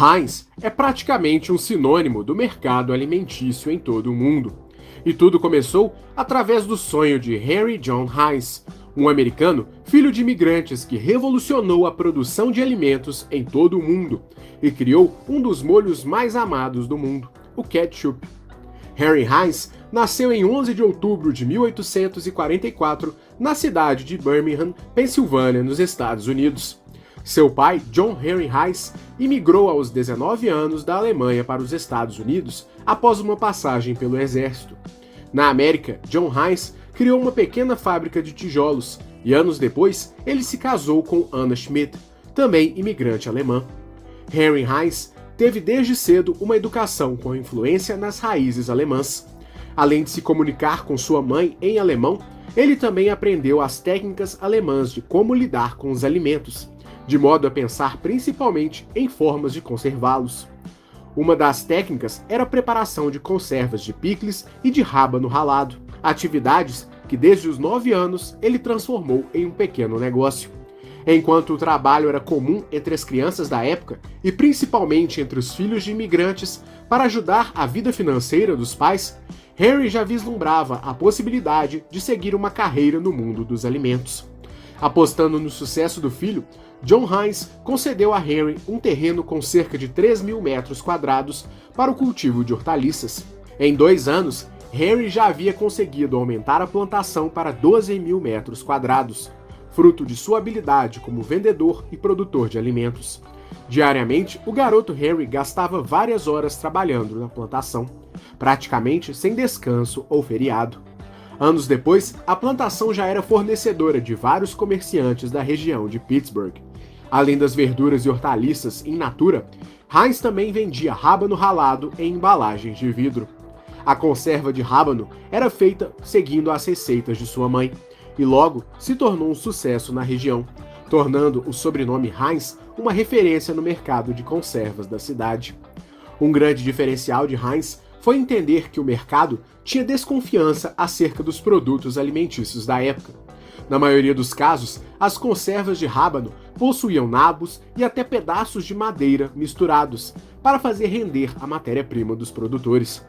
Heinz é praticamente um sinônimo do mercado alimentício em todo o mundo. E tudo começou através do sonho de Henry John Heinz, um americano filho de imigrantes que revolucionou a produção de alimentos em todo o mundo e criou um dos molhos mais amados do mundo, o ketchup. Henry Heinz nasceu em 11 de outubro de 1844 na cidade de Birmingham, Pensilvânia, nos Estados Unidos. Seu pai, John Henry Heinz, imigrou aos 19 anos da Alemanha para os Estados Unidos após uma passagem pelo exército. Na América, John Heinz criou uma pequena fábrica de tijolos e anos depois ele se casou com Anna Schmidt, também imigrante alemã. Henry Heinz teve desde cedo uma educação com influência nas raízes alemãs. Além de se comunicar com sua mãe em alemão, ele também aprendeu as técnicas alemãs de como lidar com os alimentos de modo a pensar principalmente em formas de conservá-los. Uma das técnicas era a preparação de conservas de picles e de rábano ralado, atividades que desde os 9 anos ele transformou em um pequeno negócio. Enquanto o trabalho era comum entre as crianças da época e principalmente entre os filhos de imigrantes para ajudar a vida financeira dos pais, Harry já vislumbrava a possibilidade de seguir uma carreira no mundo dos alimentos. Apostando no sucesso do filho, John Hines concedeu a Henry um terreno com cerca de 3 mil metros quadrados para o cultivo de hortaliças. Em dois anos, Henry já havia conseguido aumentar a plantação para 12 mil metros quadrados, fruto de sua habilidade como vendedor e produtor de alimentos. Diariamente, o garoto Henry gastava várias horas trabalhando na plantação, praticamente sem descanso ou feriado. Anos depois, a plantação já era fornecedora de vários comerciantes da região de Pittsburgh. Além das verduras e hortaliças in natura, Heinz também vendia rábano ralado em embalagens de vidro. A conserva de rábano era feita seguindo as receitas de sua mãe e logo se tornou um sucesso na região, tornando o sobrenome Heinz uma referência no mercado de conservas da cidade. Um grande diferencial de Heinz foi entender que o mercado tinha desconfiança acerca dos produtos alimentícios da época. Na maioria dos casos, as conservas de rábano possuíam nabos e até pedaços de madeira misturados para fazer render a matéria-prima dos produtores.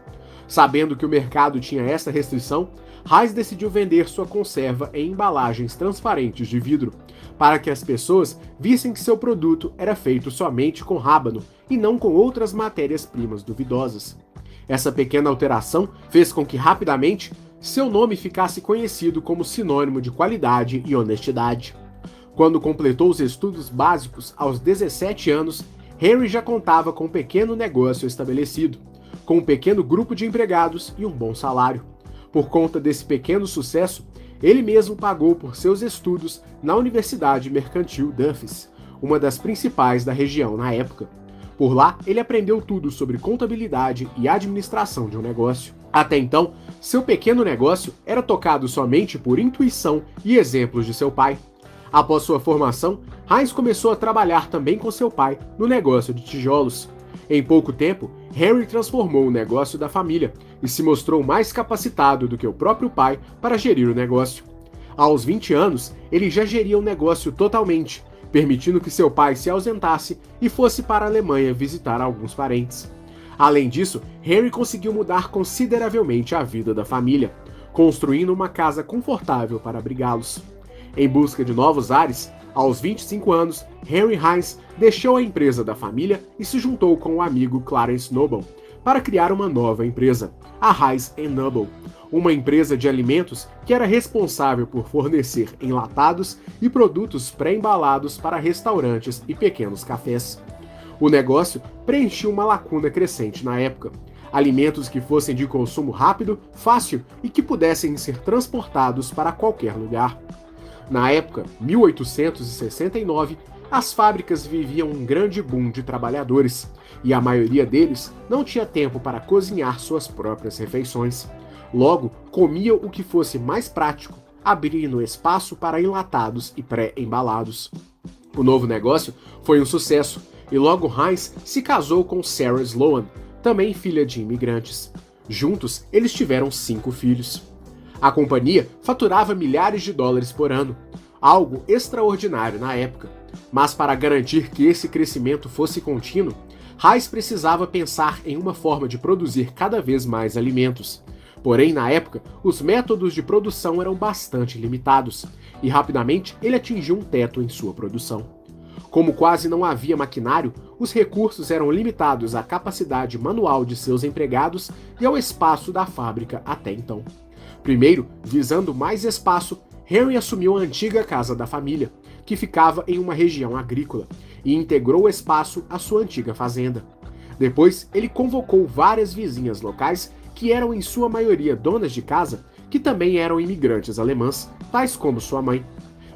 Sabendo que o mercado tinha essa restrição, Reis decidiu vender sua conserva em embalagens transparentes de vidro, para que as pessoas vissem que seu produto era feito somente com rábano e não com outras matérias-primas duvidosas. Essa pequena alteração fez com que rapidamente seu nome ficasse conhecido como sinônimo de qualidade e honestidade. Quando completou os estudos básicos aos 17 anos, Henry já contava com um pequeno negócio estabelecido, com um pequeno grupo de empregados e um bom salário. Por conta desse pequeno sucesso, ele mesmo pagou por seus estudos na Universidade Mercantil Duffys, uma das principais da região na época. Por lá, ele aprendeu tudo sobre contabilidade e administração de um negócio. Até então, seu pequeno negócio era tocado somente por intuição e exemplos de seu pai. Após sua formação, Heinz começou a trabalhar também com seu pai no negócio de tijolos. Em pouco tempo, Harry transformou o negócio da família e se mostrou mais capacitado do que o próprio pai para gerir o negócio. Aos 20 anos, ele já geria o negócio totalmente permitindo que seu pai se ausentasse e fosse para a Alemanha visitar alguns parentes. Além disso, Henry conseguiu mudar consideravelmente a vida da família, construindo uma casa confortável para abrigá-los. Em busca de novos ares, aos 25 anos, Henry Heinz deixou a empresa da família e se juntou com o amigo Clarence Noble para criar uma nova empresa, a Heinz Noble, uma empresa de alimentos que era responsável por fornecer enlatados e produtos pré-embalados para restaurantes e pequenos cafés. O negócio preenchia uma lacuna crescente na época. Alimentos que fossem de consumo rápido, fácil e que pudessem ser transportados para qualquer lugar. Na época, 1869, as fábricas viviam um grande boom de trabalhadores, e a maioria deles não tinha tempo para cozinhar suas próprias refeições. Logo, comia o que fosse mais prático, abrindo espaço para enlatados e pré-embalados. O novo negócio foi um sucesso e logo Heinz se casou com Sarah Sloan, também filha de imigrantes. Juntos, eles tiveram cinco filhos. A companhia faturava milhares de dólares por ano, algo extraordinário na época. Mas para garantir que esse crescimento fosse contínuo, Heinz precisava pensar em uma forma de produzir cada vez mais alimentos. Porém, na época, os métodos de produção eram bastante limitados, e rapidamente ele atingiu um teto em sua produção. Como quase não havia maquinário, os recursos eram limitados à capacidade manual de seus empregados e ao espaço da fábrica até então. Primeiro, visando mais espaço, Henry assumiu a antiga casa da família, que ficava em uma região agrícola, e integrou o espaço à sua antiga fazenda. Depois, ele convocou várias vizinhas locais que eram em sua maioria donas de casa, que também eram imigrantes alemãs, tais como sua mãe.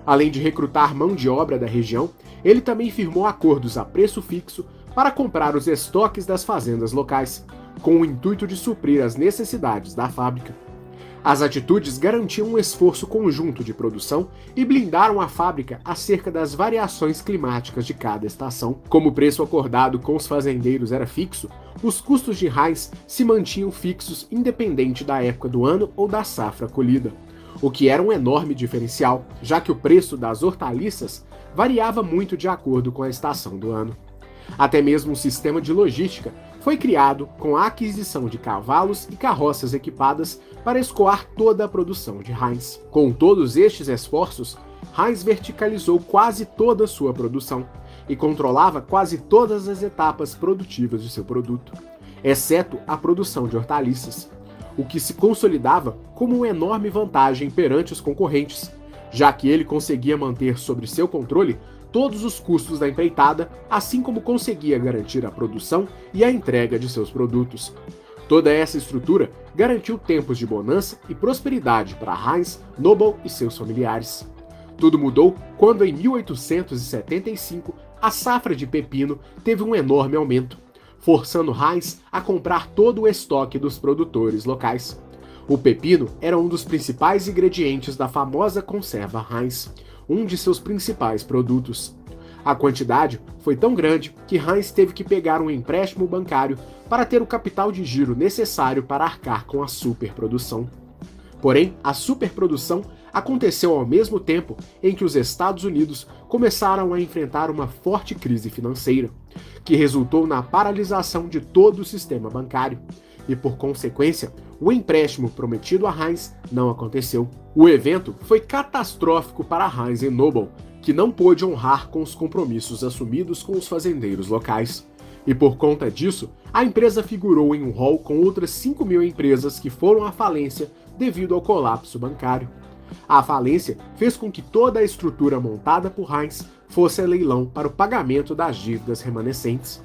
Além de recrutar mão de obra da região, ele também firmou acordos a preço fixo para comprar os estoques das fazendas locais, com o intuito de suprir as necessidades da fábrica. As atitudes garantiam um esforço conjunto de produção e blindaram a fábrica acerca das variações climáticas de cada estação. Como o preço acordado com os fazendeiros era fixo, os custos de Heinz se mantinham fixos independente da época do ano ou da safra colhida, o que era um enorme diferencial, já que o preço das hortaliças variava muito de acordo com a estação do ano. Até mesmo um sistema de logística foi criado com a aquisição de cavalos e carroças equipadas para escoar toda a produção de Heinz. Com todos estes esforços, Heinz verticalizou quase toda a sua produção e controlava quase todas as etapas produtivas de seu produto, exceto a produção de hortaliças, o que se consolidava como uma enorme vantagem perante os concorrentes, já que ele conseguia manter sob seu controle todos os custos da empreitada, assim como conseguia garantir a produção e a entrega de seus produtos. Toda essa estrutura garantiu tempos de bonança e prosperidade para Heinz, Noble e seus familiares. Tudo mudou quando, em 1875, a safra de pepino teve um enorme aumento, forçando Heinz a comprar todo o estoque dos produtores locais. O pepino era um dos principais ingredientes da famosa conserva Heinz, um de seus principais produtos. A quantidade foi tão grande que Heinz teve que pegar um empréstimo bancário para ter o capital de giro necessário para arcar com a superprodução. Porém, a superprodução aconteceu ao mesmo tempo em que os Estados Unidos começaram a enfrentar uma forte crise financeira, que resultou na paralisação de todo o sistema bancário, e por consequência, o empréstimo prometido a Heinz não aconteceu. O evento foi catastrófico para Heinz Noble, que não pôde honrar com os compromissos assumidos com os fazendeiros locais. E por conta disso, a empresa figurou em um hall com outras 5 mil empresas que foram à falência devido ao colapso bancário. A falência fez com que toda a estrutura montada por Heinz fosse a leilão para o pagamento das dívidas remanescentes.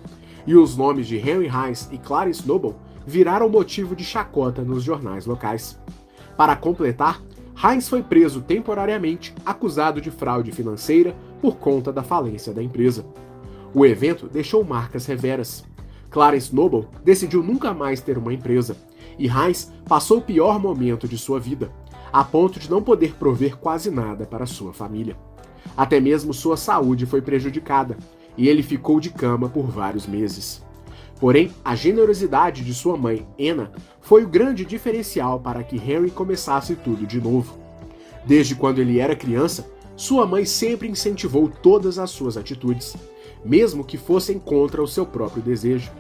E os nomes de Henry Heinz e Clarence Noble viraram motivo de chacota nos jornais locais. Para completar, Heinz foi preso temporariamente, acusado de fraude financeira por conta da falência da empresa. O evento deixou marcas severas. Clarence Noble decidiu nunca mais ter uma empresa, e Heinz passou o pior momento de sua vida, a ponto de não poder prover quase nada para sua família. Até mesmo sua saúde foi prejudicada, e ele ficou de cama por vários meses. Porém, a generosidade de sua mãe, Anna, foi o grande diferencial para que Henry começasse tudo de novo. Desde quando ele era criança, sua mãe sempre incentivou todas as suas atitudes, mesmo que fossem contra o seu próprio desejo.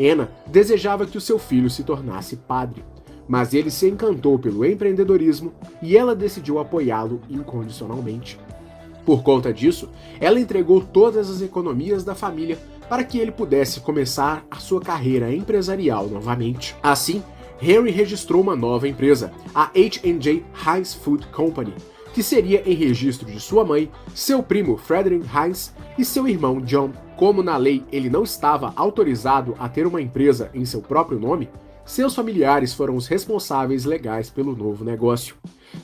Anna desejava que o seu filho se tornasse padre, mas ele se encantou pelo empreendedorismo e ela decidiu apoiá-lo incondicionalmente. Por conta disso, ela entregou todas as economias da família para que ele pudesse começar a sua carreira empresarial novamente. Assim, Henry registrou uma nova empresa, a H&J Heinz Food Company, que seria em registro de sua mãe, seu primo Frederick Heinz e seu irmão John. Como na lei ele não estava autorizado a ter uma empresa em seu próprio nome, seus familiares foram os responsáveis legais pelo novo negócio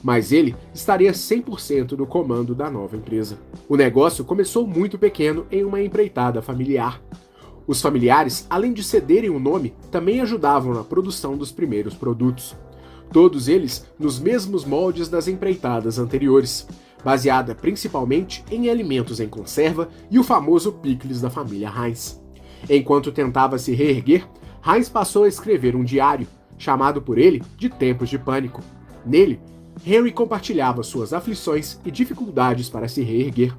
mas ele estaria 100% no comando da nova empresa. O negócio começou muito pequeno em uma empreitada familiar. Os familiares, além de cederem o nome, também ajudavam na produção dos primeiros produtos. Todos eles nos mesmos moldes das empreitadas anteriores, baseada principalmente em alimentos em conserva e o famoso picles da família Heinz. Enquanto tentava se reerguer, Heinz passou a escrever um diário, chamado por ele de Tempos de Pânico. Nele, Henry compartilhava suas aflições e dificuldades para se reerguer.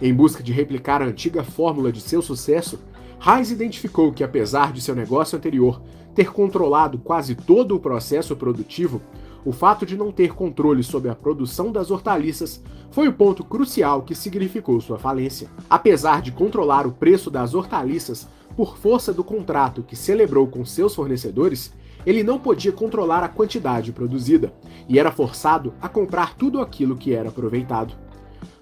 Em busca de replicar a antiga fórmula de seu sucesso, Heinz identificou que, apesar de seu negócio anterior ter controlado quase todo o processo produtivo, o fato de não ter controle sobre a produção das hortaliças foi o ponto crucial que significou sua falência. Apesar de controlar o preço das hortaliças por força do contrato que celebrou com seus fornecedores, ele não podia controlar a quantidade produzida e era forçado a comprar tudo aquilo que era aproveitado.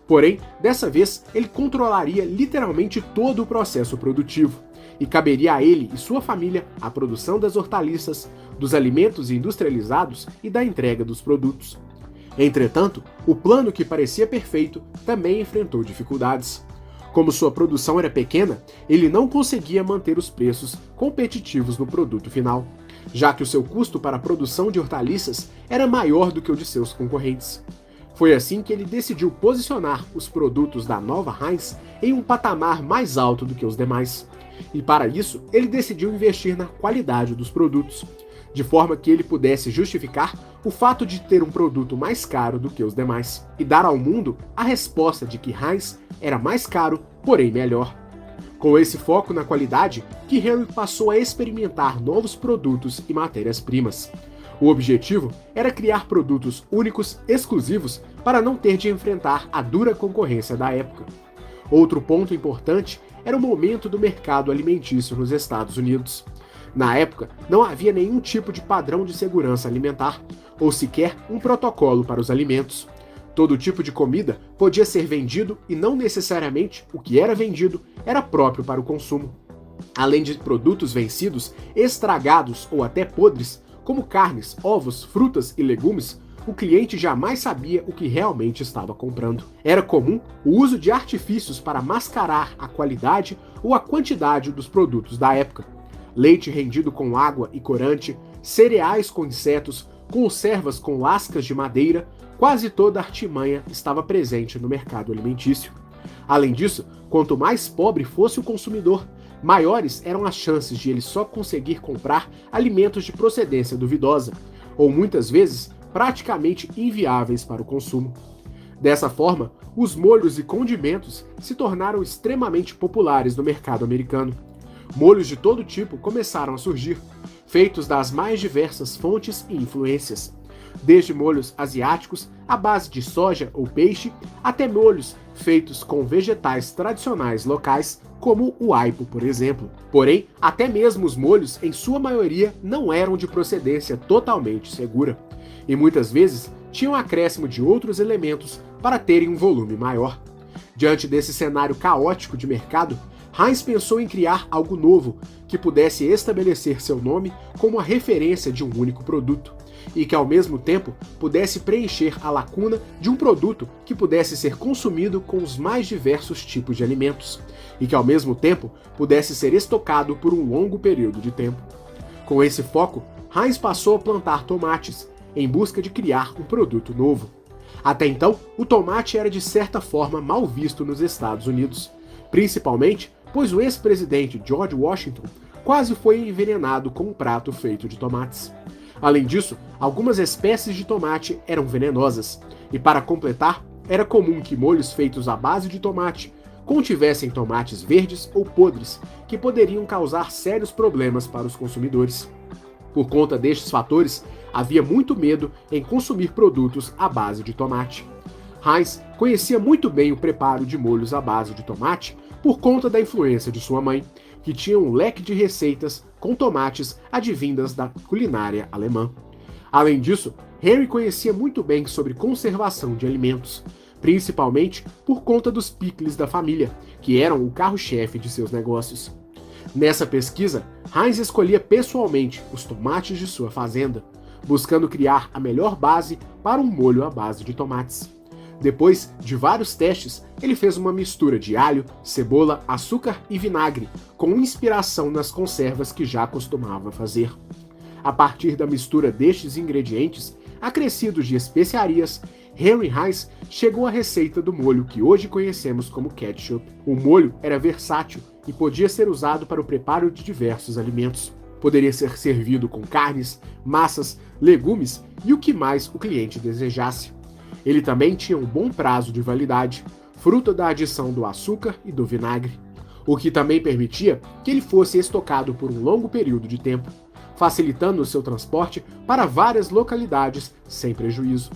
Porém, dessa vez, ele controlaria literalmente todo o processo produtivo, e caberia a ele e sua família a produção das hortaliças, dos alimentos industrializados e da entrega dos produtos. Entretanto, o plano que parecia perfeito também enfrentou dificuldades. Como sua produção era pequena, ele não conseguia manter os preços competitivos no produto final, já que o seu custo para a produção de hortaliças era maior do que o de seus concorrentes. Foi assim que ele decidiu posicionar os produtos da nova Heinz em um patamar mais alto do que os demais. E para isso, ele decidiu investir na qualidade dos produtos, de forma que ele pudesse justificar o fato de ter um produto mais caro do que os demais e dar ao mundo a resposta de que Heinz era mais caro, porém melhor. Com esse foco na qualidade, que Henry passou a experimentar novos produtos e matérias-primas. O objetivo era criar produtos únicos, exclusivos, para não ter de enfrentar a dura concorrência da época. Outro ponto importante era o momento do mercado alimentício nos Estados Unidos. Na época, não havia nenhum tipo de padrão de segurança alimentar, ou sequer um protocolo para os alimentos. Todo tipo de comida podia ser vendido e não necessariamente o que era vendido era próprio para o consumo. Além de produtos vencidos, estragados ou até podres, como carnes, ovos, frutas e legumes, o cliente jamais sabia o que realmente estava comprando. Era comum o uso de artifícios para mascarar a qualidade ou a quantidade dos produtos da época. Leite rendido com água e corante, cereais com insetos, conservas com lascas de madeira, quase toda a artimanha estava presente no mercado alimentício. Além disso, quanto mais pobre fosse o consumidor, maiores eram as chances de ele só conseguir comprar alimentos de procedência duvidosa, ou muitas vezes praticamente inviáveis para o consumo. Dessa forma, os molhos e condimentos se tornaram extremamente populares no mercado americano. Molhos de todo tipo começaram a surgir, feitos das mais diversas fontes e influências desde molhos asiáticos à base de soja ou peixe, até molhos feitos com vegetais tradicionais locais, como o aipo, por exemplo. Porém, até mesmo os molhos, em sua maioria, não eram de procedência totalmente segura, e muitas vezes tinham acréscimo de outros elementos para terem um volume maior. Diante desse cenário caótico de mercado, Heinz pensou em criar algo novo que pudesse estabelecer seu nome como a referência de um único produto e que ao mesmo tempo pudesse preencher a lacuna de um produto que pudesse ser consumido com os mais diversos tipos de alimentos e que ao mesmo tempo pudesse ser estocado por um longo período de tempo. Com esse foco, Heinz passou a plantar tomates em busca de criar um produto novo. Até então, o tomate era de certa forma mal visto nos Estados Unidos, principalmente pois o ex-presidente George Washington quase foi envenenado com um prato feito de tomates. Além disso, algumas espécies de tomate eram venenosas, e para completar, era comum que molhos feitos à base de tomate contivessem tomates verdes ou podres, que poderiam causar sérios problemas para os consumidores. Por conta destes fatores, havia muito medo em consumir produtos à base de tomate. Heinz conhecia muito bem o preparo de molhos à base de tomate por conta da influência de sua mãe, que tinha um leque de receitas com tomates advindas da culinária alemã. Além disso, Henry conhecia muito bem sobre conservação de alimentos, principalmente por conta dos picles da família, que eram o carro-chefe de seus negócios. Nessa pesquisa, Heinz escolhia pessoalmente os tomates de sua fazenda, buscando criar a melhor base para um molho à base de tomates. Depois de vários testes, ele fez uma mistura de alho, cebola, açúcar e vinagre, com inspiração nas conservas que já costumava fazer. A partir da mistura destes ingredientes, acrescidos de especiarias, Henry Heinz chegou à receita do molho que hoje conhecemos como ketchup. O molho era versátil e podia ser usado para o preparo de diversos alimentos. Poderia ser servido com carnes, massas, legumes e o que mais o cliente desejasse. Ele também tinha um bom prazo de validade, fruto da adição do açúcar e do vinagre. o que também permitia que ele fosse estocado por um longo período de tempo, facilitando o seu transporte para várias localidades sem prejuízo.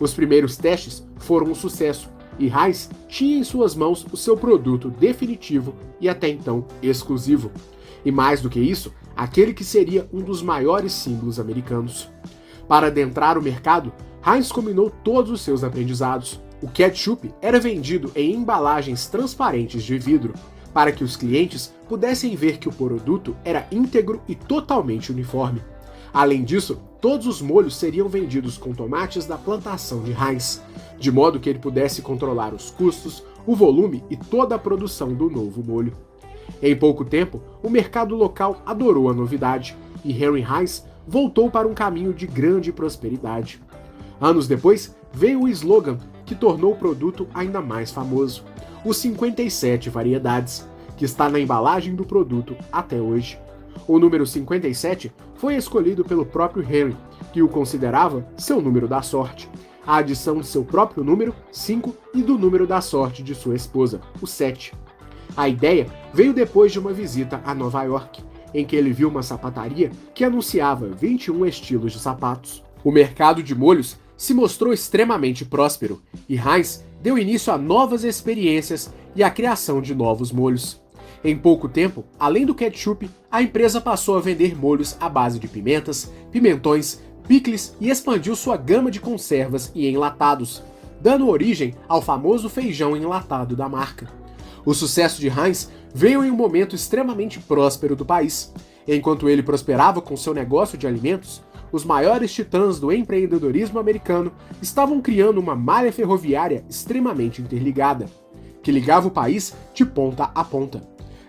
Os primeiros testes foram um sucesso e Heinz tinha em suas mãos o seu produto definitivo e até então exclusivo. E mais do que isso, aquele que seria um dos maiores símbolos americanos. Para adentrar o mercado, Heinz combinou todos os seus aprendizados. O ketchup era vendido em embalagens transparentes de vidro, para que os clientes pudessem ver que o produto era íntegro e totalmente uniforme. Além disso, todos os molhos seriam vendidos com tomates da plantação de Heinz, de modo que ele pudesse controlar os custos, o volume e toda a produção do novo molho. Em pouco tempo, o mercado local adorou a novidade e Henry Heinz voltou para um caminho de grande prosperidade. Anos depois, veio o slogan que tornou o produto ainda mais famoso: os 57 variedades, que está na embalagem do produto até hoje. O número 57 foi escolhido pelo próprio Henry, que o considerava seu número da sorte, a adição de seu próprio número, 5, e do número da sorte de sua esposa, o 7. A ideia veio depois de uma visita a Nova York, em que ele viu uma sapataria que anunciava 21 estilos de sapatos. O mercado de molhos se mostrou extremamente próspero e Heinz deu início a novas experiências e a criação de novos molhos. Em pouco tempo, além do ketchup, a empresa passou a vender molhos à base de pimentas, pimentões, picles e expandiu sua gama de conservas e enlatados, dando origem ao famoso feijão enlatado da marca. O sucesso de Heinz veio em um momento extremamente próspero do país. Enquanto ele prosperava com seu negócio de alimentos, os maiores titãs do empreendedorismo americano estavam criando uma malha ferroviária extremamente interligada, que ligava o país de ponta a ponta.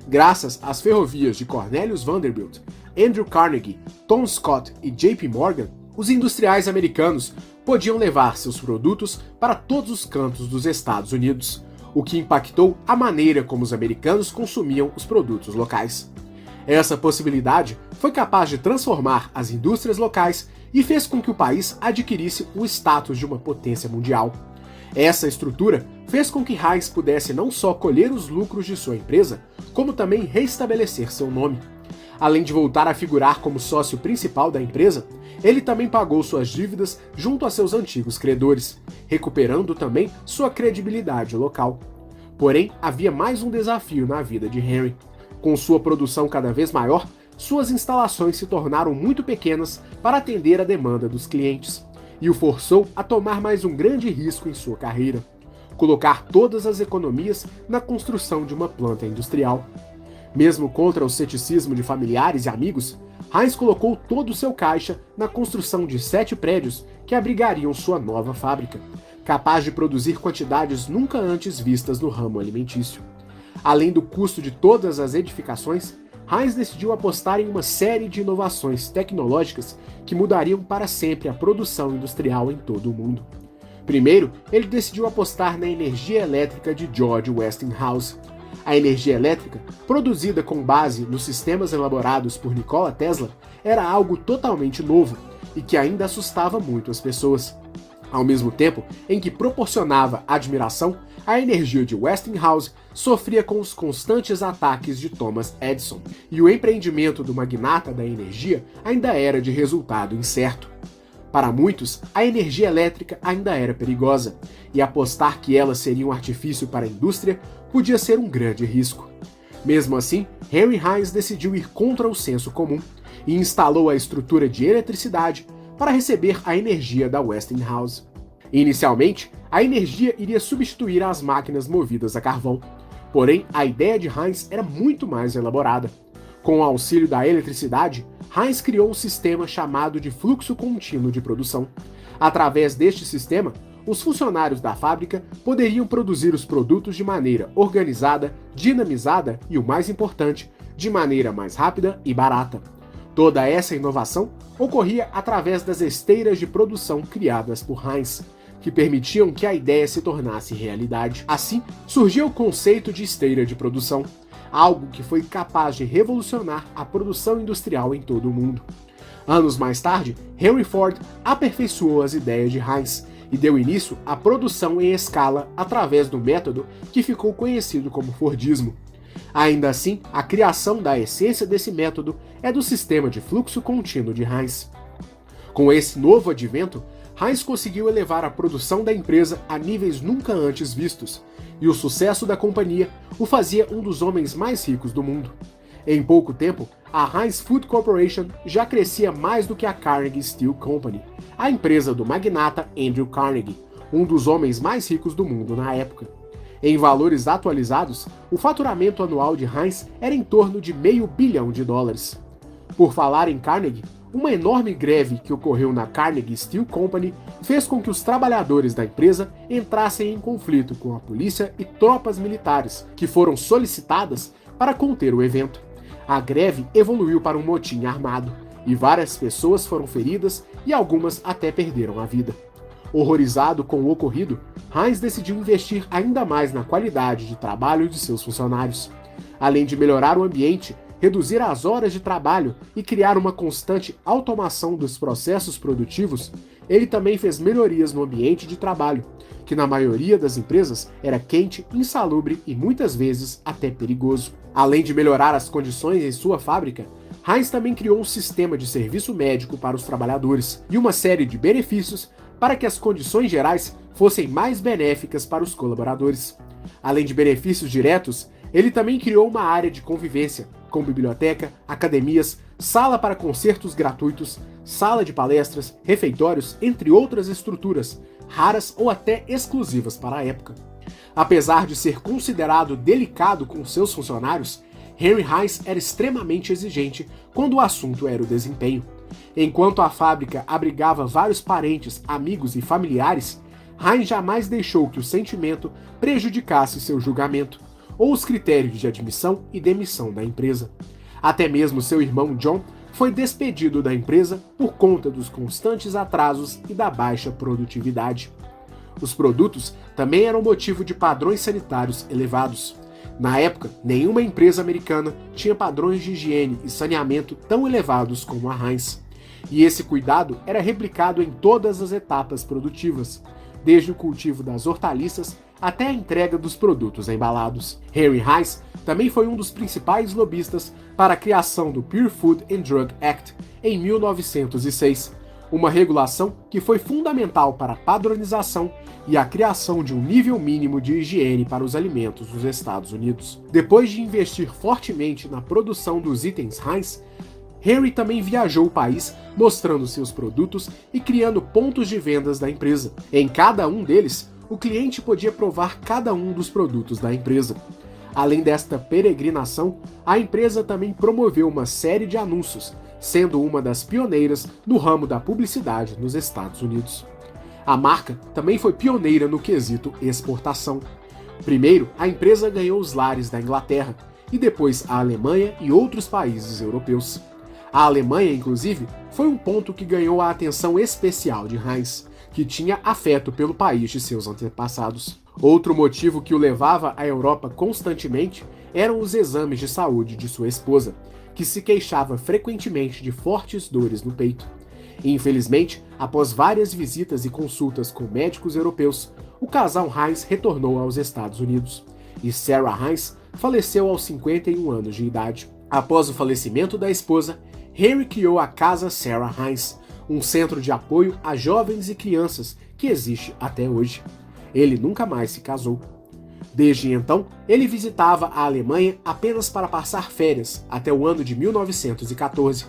Graças às ferrovias de Cornelius Vanderbilt, Andrew Carnegie, Tom Scott e JP Morgan, os industriais americanos podiam levar seus produtos para todos os cantos dos Estados Unidos, o que impactou a maneira como os americanos consumiam os produtos locais. Essa possibilidade foi capaz de transformar as indústrias locais e fez com que o país adquirisse o status de uma potência mundial. Essa estrutura fez com que Heinz pudesse não só colher os lucros de sua empresa, como também restabelecer seu nome. Além de voltar a figurar como sócio principal da empresa, ele também pagou suas dívidas junto a seus antigos credores, recuperando também sua credibilidade local. Porém, havia mais um desafio na vida de Henry. Com sua produção cada vez maior, suas instalações se tornaram muito pequenas para atender a demanda dos clientes, e o forçou a tomar mais um grande risco em sua carreira: colocar todas as economias na construção de uma planta industrial. Mesmo contra o ceticismo de familiares e amigos, Heinz colocou todo o seu caixa na construção de sete prédios que abrigariam sua nova fábrica, capaz de produzir quantidades nunca antes vistas no ramo alimentício. Além do custo de todas as edificações, Heinz decidiu apostar em uma série de inovações tecnológicas que mudariam para sempre a produção industrial em todo o mundo. Primeiro, ele decidiu apostar na energia elétrica de George Westinghouse, a energia elétrica, produzida com base nos sistemas elaborados por Nikola Tesla, era algo totalmente novo e que ainda assustava muito as pessoas. Ao mesmo tempo em que proporcionava admiração, a energia de Westinghouse sofria com os constantes ataques de Thomas Edison, e o empreendimento do magnata da energia ainda era de resultado incerto. Para muitos, a energia elétrica ainda era perigosa, e apostar que ela seria um artifício para a indústria podia ser um grande risco. Mesmo assim, Henry Heinz decidiu ir contra o senso comum e instalou a estrutura de eletricidade para receber a energia da Westinghouse. Inicialmente, a energia iria substituir as máquinas movidas a carvão. Porém, a ideia de Heinz era muito mais elaborada. Com o auxílio da eletricidade, Heinz criou um sistema chamado de fluxo contínuo de produção. Através deste sistema, os funcionários da fábrica poderiam produzir os produtos de maneira organizada, dinamizada e, o mais importante, de maneira mais rápida e barata. Toda essa inovação ocorria através das esteiras de produção criadas por Heinz, que permitiam que a ideia se tornasse realidade. Assim, surgiu o conceito de esteira de produção, algo que foi capaz de revolucionar a produção industrial em todo o mundo. Anos mais tarde, Henry Ford aperfeiçoou as ideias de Heinz e deu início à produção em escala através do método que ficou conhecido como Fordismo. Ainda assim, a criação da essência desse método é do sistema de fluxo contínuo de Heinz. Com esse novo advento, Heinz conseguiu elevar a produção da empresa a níveis nunca antes vistos, e o sucesso da companhia o fazia um dos homens mais ricos do mundo. Em pouco tempo, a Heinz Food Corporation já crescia mais do que a Carnegie Steel Company, a empresa do magnata Andrew Carnegie, um dos homens mais ricos do mundo na época. Em valores atualizados, o faturamento anual de Heinz era em torno de meio bilhão de dólares. Por falar em Carnegie, uma enorme greve que ocorreu na Carnegie Steel Company fez com que os trabalhadores da empresa entrassem em conflito com a polícia e tropas militares, que foram solicitadas para conter o evento. A greve evoluiu para um motim armado, e várias pessoas foram feridas e algumas até perderam a vida. Horrorizado com o ocorrido, Heinz decidiu investir ainda mais na qualidade de trabalho de seus funcionários. Além de melhorar o ambiente, reduzir as horas de trabalho e criar uma constante automação dos processos produtivos, ele também fez melhorias no ambiente de trabalho, que na maioria das empresas era quente, insalubre e muitas vezes até perigoso. Além de melhorar as condições em sua fábrica, Heinz também criou um sistema de serviço médico para os trabalhadores e uma série de benefícios para que as condições gerais fossem mais benéficas para os colaboradores. Além de benefícios diretos, ele também criou uma área de convivência, com biblioteca, academias, sala para concertos gratuitos, sala de palestras, refeitórios, entre outras estruturas, raras ou até exclusivas para a época. Apesar de ser considerado delicado com seus funcionários, Henry Heinz era extremamente exigente quando o assunto era o desempenho. Enquanto a fábrica abrigava vários parentes, amigos e familiares, Heinz jamais deixou que o sentimento prejudicasse seu julgamento ou os critérios de admissão e demissão da empresa. Até mesmo seu irmão John foi despedido da empresa por conta dos constantes atrasos e da baixa produtividade. Os produtos também eram motivo de padrões sanitários elevados. Na época, nenhuma empresa americana tinha padrões de higiene e saneamento tão elevados como a Heinz. E esse cuidado era replicado em todas as etapas produtivas, desde o cultivo das hortaliças até a entrega dos produtos embalados. Henry Heinz também foi um dos principais lobistas para a criação do Pure Food and Drug Act em 1906, uma regulação que foi fundamental para a padronização e a criação de um nível mínimo de higiene para os alimentos nos Estados Unidos. Depois de investir fortemente na produção dos itens Heinz, Henry também viajou o país mostrando seus produtos e criando pontos de vendas da empresa. Em cada um deles, o cliente podia provar cada um dos produtos da empresa. Além desta peregrinação, a empresa também promoveu uma série de anúncios sendo uma das pioneiras no ramo da publicidade nos Estados Unidos. A marca também foi pioneira no quesito exportação. Primeiro, a empresa ganhou os lares da Inglaterra e depois a Alemanha e outros países europeus. A Alemanha, inclusive, foi um ponto que ganhou a atenção especial de Heinz, que tinha afeto pelo país de seus antepassados. Outro motivo que o levava à Europa constantemente eram os exames de saúde de sua esposa, que se queixava frequentemente de fortes dores no peito. Infelizmente, após várias visitas e consultas com médicos europeus, o casal Heinz retornou aos Estados Unidos. E Sarah Heinz faleceu aos 51 anos de idade. Após o falecimento da esposa, Henry criou a Casa Sarah Heinz, um centro de apoio a jovens e crianças que existe até hoje. Ele nunca mais se casou. Desde então, ele visitava a Alemanha apenas para passar férias até o ano de 1914,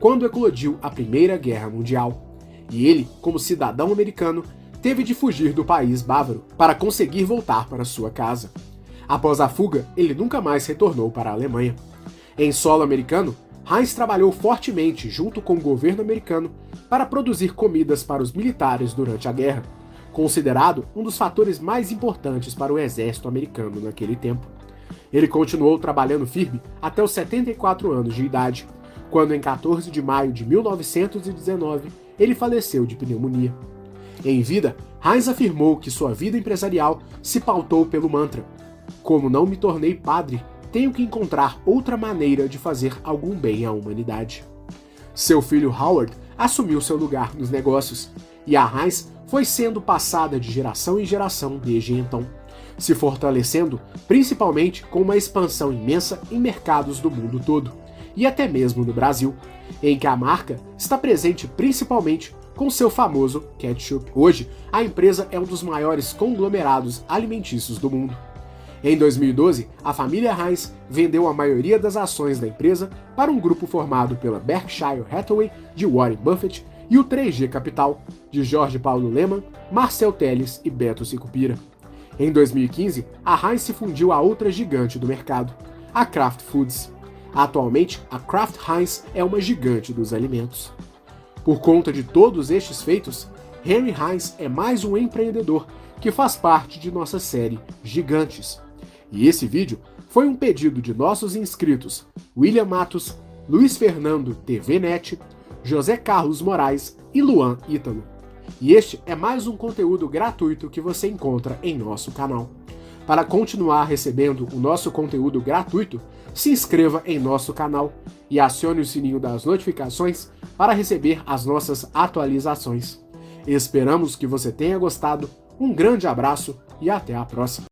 quando eclodiu a Primeira Guerra Mundial. E ele, como cidadão americano, teve de fugir do país bávaro para conseguir voltar para sua casa. Após a fuga, ele nunca mais retornou para a Alemanha. Em solo americano, Heinz trabalhou fortemente junto com o governo americano para produzir comidas para os militares durante a guerra considerado um dos fatores mais importantes para o exército americano naquele tempo. Ele continuou trabalhando firme até os 74 anos de idade, quando em 14 de maio de 1919 ele faleceu de pneumonia. Em vida, Heinz afirmou que sua vida empresarial se pautou pelo mantra: Como não me tornei padre, tenho que encontrar outra maneira de fazer algum bem à humanidade. Seu filho Howard assumiu seu lugar nos negócios, e a Heinz foi sendo passada de geração em geração desde então. se fortalecendo principalmente com uma expansão imensa em mercados do mundo todo, e até mesmo no Brasil, em que a marca está presente principalmente com seu famoso ketchup. Hoje, a empresa é um dos maiores conglomerados alimentícios do mundo. Em 2012, a família Heinz vendeu a maioria das ações da empresa para um grupo formado pela Berkshire Hathaway de Warren Buffett e o 3G Capital de Jorge Paulo Leman, Marcel Teles e Beto Sicupira. Em 2015, a Heinz se fundiu a outra gigante do mercado, a Kraft Foods. Atualmente, a Kraft Heinz é uma gigante dos alimentos. Por conta de todos estes feitos, Henry Heinz é mais um empreendedor que faz parte de nossa série Gigantes. E esse vídeo foi um pedido de nossos inscritos William Matos, Luiz Fernando TVNet, José Carlos Moraes e Luan Ítalo. E este é mais um conteúdo gratuito que você encontra em nosso canal. Para continuar recebendo o nosso conteúdo gratuito, se inscreva em nosso canal e acione o sininho das notificações para receber as nossas atualizações. Esperamos que você tenha gostado, um grande abraço e até a próxima!